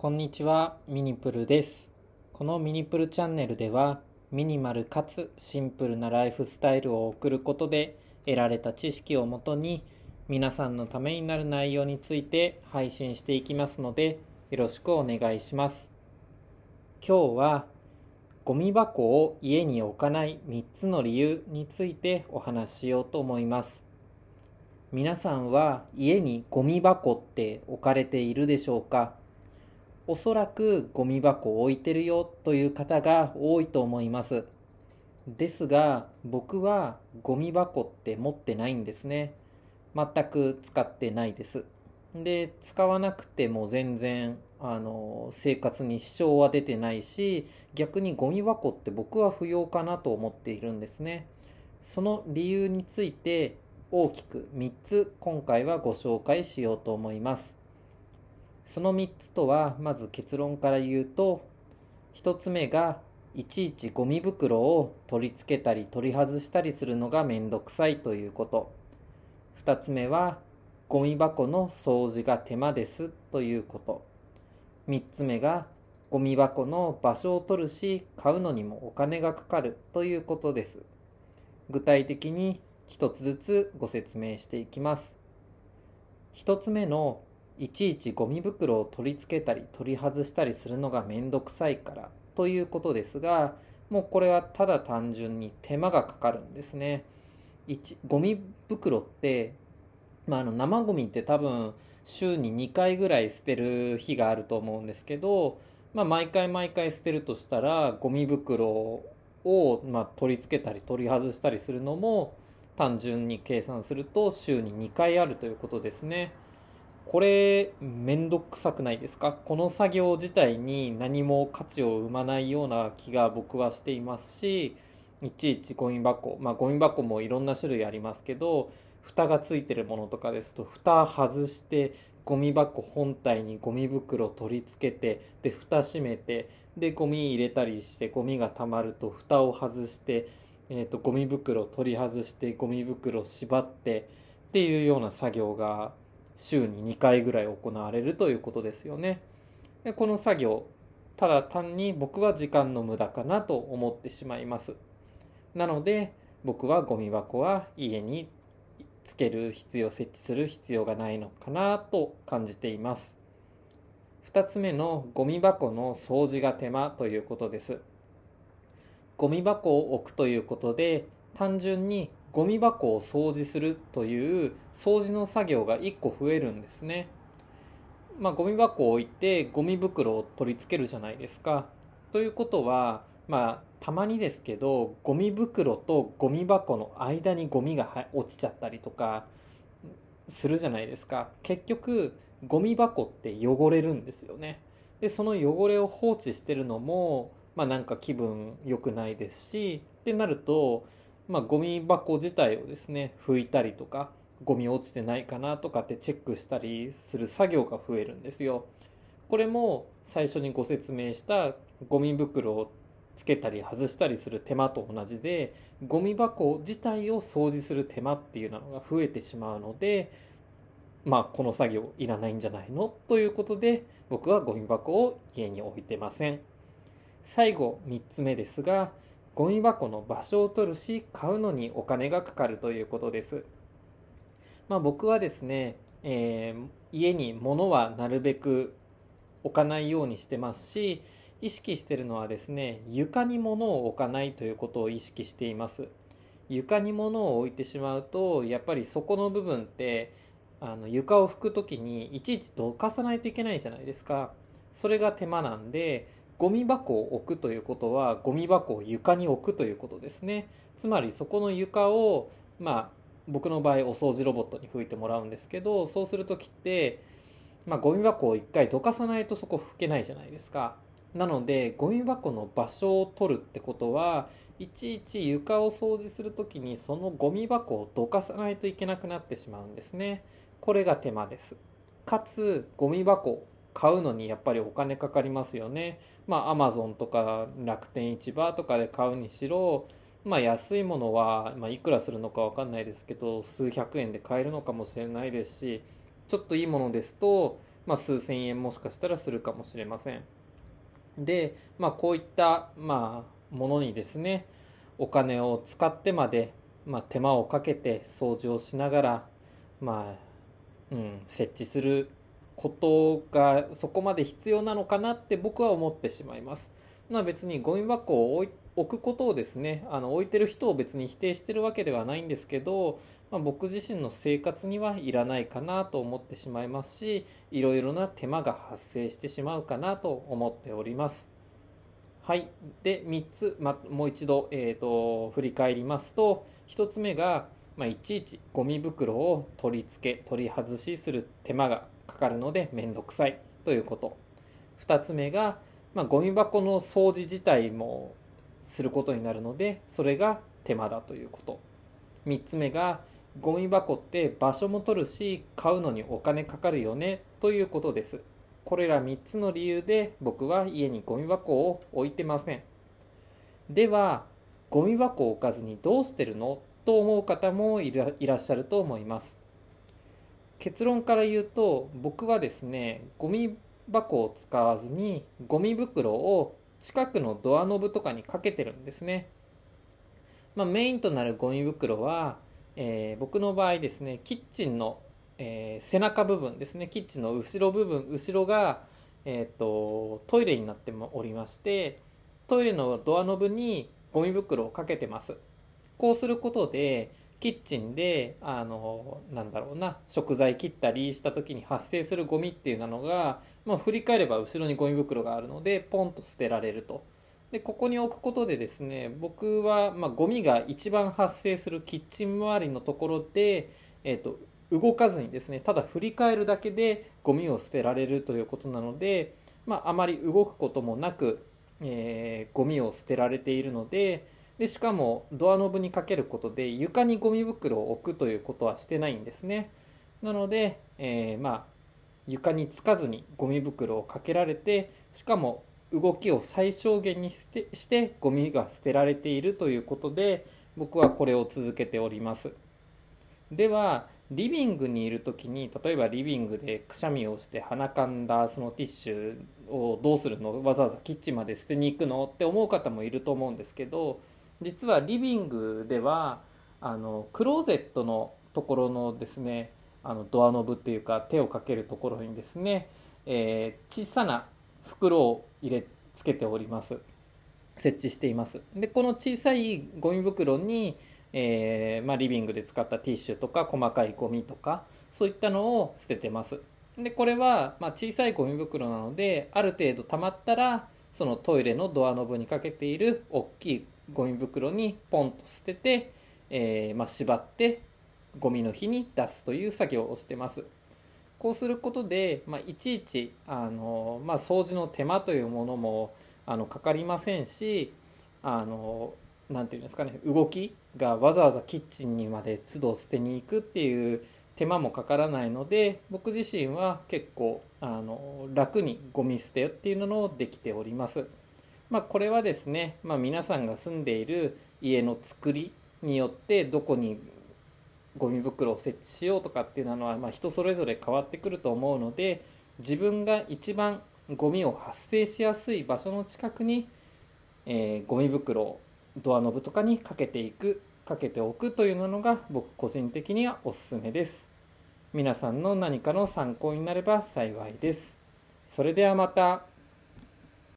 こんにちは、ミニプルです。このミニプルチャンネルでは、ミニマルかつシンプルなライフスタイルを送ることで得られた知識をもとに、皆さんのためになる内容について配信していきますので、よろしくお願いします。今日は、ゴミ箱を家に置かない3つの理由についてお話ししようと思います。皆さんは家にゴミ箱って置かれているでしょうか？おそらくゴミ箱を置いてるよという方が多いと思います。ですが僕はゴミ箱って持ってないんですね。全く使ってないです。で、使わなくても全然あの生活に支障は出てないし逆にゴミ箱って僕は不要かなと思っているんですね。その理由について大きく3つ今回はご紹介しようと思います。その3つとはまず結論から言うと1つ目がいちいちゴミ袋を取り付けたり取り外したりするのがめんどくさいということ。2つ目はゴミ箱の掃除が手間ですということ。3つ目がゴミ箱の場所を取るし買うのにもお金がかかるということです。具体的に一つずつご説明していきます。一つ目のいちいちゴミ袋を取り付けたり取り外したりするのがめんどくさいからということですがもうこれはただ単純に手間がかかるんですねゴミ袋って、まあ、あの生ゴミって多分週に2回ぐらい捨てる日があると思うんですけど、まあ、毎回毎回捨てるとしたらゴミ袋を、まあ、取り付けたり取り外したりするのも単純に計算すると週に2回あるということですね。これめんどくさくないですか？この作業自体に何も価値を生まないような気が僕はしていますしいちいちゴミ箱まあゴミ箱もいろんな種類ありますけど蓋がついてるものとかですと蓋外してゴミ箱本体にゴミ袋取り付けてで蓋閉めてでゴミ入れたりしてゴミがたまると蓋を外して、えー、とゴミ袋取り外してゴミ袋縛ってっていうような作業が週に2回ぐらい行われるということですよね。でこの作業ただ単に僕は時間の無駄かなと思ってしまいます。なので僕はゴミ箱は家につける必要設置する必要がないのかなと感じています。2つ目のゴミ箱の掃除が手間ということです。ゴミ箱を置くということで単純にゴミ箱を掃除するという掃除の作業が1個増えるんですね。まあ、ゴミ箱を置いてゴミ袋を取り付けるじゃないですか。ということは、まあ、たまにですけどゴミ袋とゴミ箱の間にゴミが落ちちゃったりとかするじゃないですか。結局ゴミ箱って汚れるんですよね。でその汚れを放置してるのも、まあ、なんか気分良くないですしってなるとまあ、ゴミ箱自体をですね拭いたりとかゴミ落ちてないかなとかってチェックしたりする作業が増えるんですよ。これも最初にご説明したゴミ袋をつけたり外したりする手間と同じでゴミ箱自体を掃除する手間っていうのが増えてしまうのでまあこの作業いらないんじゃないの？ということで僕はゴミ箱を家に置いてません。最後3つ目ですがゴミ箱の場所を取るし買うのにお金がかかるということです。まあ、僕はですね、えー、家に物はなるべく置かないようにしてますし意識してるのはですね床に物を置かないということを意識しています。床に物を置いてしまうとやっぱりそこの部分ってあの床を拭く時にいちいちどかさないといけないじゃないですか。それが手間なんでゴミ箱を置くということはゴミ箱を床に置くということですね。つまりそこの床をまあ僕の場合お掃除ロボットに拭いてもらうんですけどそうする時ってまあゴミ箱を一回どかさないとそこ拭けないじゃないですか。なのでゴミ箱の場所を取るってことはいちいち床を掃除する時にそのゴミ箱をどかさないといけなくなってしまうんですね。これが手間です。かつゴミ箱買うのにやっぱりお金かかりますよね。まあアマゾンとか楽天市場とかで買うにしろ、まあ安いものは、まあ、いくらするのかわかんないですけど、数百円で買えるのかもしれないですし、ちょっといいものですと、まあ、数千円もしかしたらするかもしれません。で、まあ、こういった、まあ、ものにですねお金を使ってまで、まあ、手間をかけて掃除をしながら、まあうん、設置することがそこまで必要なのかなって僕は思ってしまいます。まあ、別にゴミ箱を置くことをですねあの置いてる人を別に否定してるわけではないんですけど、まあ、僕自身の生活にはいらないかなと思ってしまいますしいろいろな手間が発生してしまうかなと思っております。はい。で、3つ、ま、もう一度、えーと、振り返りますと、1つ目が、まあ、いちいちゴミ袋を取り付け、取り外しする手間がかかるのでめんどくさいということ。2つ目が、まあ、ゴミ箱の掃除自体もすることになるので、それが手間だということ。3つ目が、ゴミ箱って場所も取るし、買うのにお金かかるよねということです。これら3つの理由で僕は家にゴミ箱を置いてません。では、ゴミ箱を置かずにどうしてるの？と思う方もいらっしゃると思います。結論から言うと僕はですねゴミ箱を使わずにゴミ袋を近くのドアノブとかにかけてるんですね。まあ、メインとなるゴミ袋は、えー、僕の場合ですねキッチンのえー、背中部分ですねキッチンの後ろ部分後ろが、えーと、トイレになっておりましてトイレのドアノブにゴミ袋をかけてますこうすることでキッチンであのなんだろうな食材切ったりした時に発生するゴミっていうのが、まあ、振り返れば後ろにゴミ袋があるのでポンと捨てられると。でここに置くことでですね僕は、まあ、ゴミが一番発生するキッチン周りのところで、えーと動かずにですねただ振り返るだけでゴミを捨てられるということなので、まあ、あまり動くこともなく、えー、ゴミを捨てられているのででしかもドアノブにかけることで床にゴミ袋を置くということはしてないんですね。なので、えー、まあ床につかずにゴミ袋をかけられてしかも動きを最小限にしてしてゴミが捨てられているということで僕はこれを続けております。ではリビングにいる時に例えばリビングでくしゃみをして鼻かんだそのティッシュをどうするの？わざわざキッチンまで捨てに行くの？って思う方もいると思うんですけど実はリビングではあのクローゼットのところのですねあのドアノブっていうか手をかけるところにですね、えー、小さな袋を入れつけております。設置しています。でこの小さいゴミ袋にえー、まあ、リビングで使ったティッシュとか細かいゴミとかそういったのを捨ててます。でこれは、まあ、小さいゴミ袋なのである程度溜まったらそのトイレのドアノブにかけている大きいゴミ袋にポンと捨てて、えー、まあ、縛ってゴミの日に出すという作業をしてますこうすることで、まあ、いちいちあの、まあ、掃除の手間というものもあのかかりませんしあの何て言うんですかね動きがわざわざキッチンにまで都度捨てに行くっていう手間もかからないので僕自身は結構あの楽にゴミ捨てっていうのをできております。まあ、これはですね、まあ、皆さんが住んでいる家の作りによってどこにゴミ袋を設置しようとかっていうのはまあ人それぞれ変わってくると思うので自分が一番ゴミを発生しやすい場所の近くに、えー、ゴミ袋をドアノブとかにかけていくかけておくというのが僕個人的にはおすすめです。皆さんの何かの参考になれば幸いです。それではまた。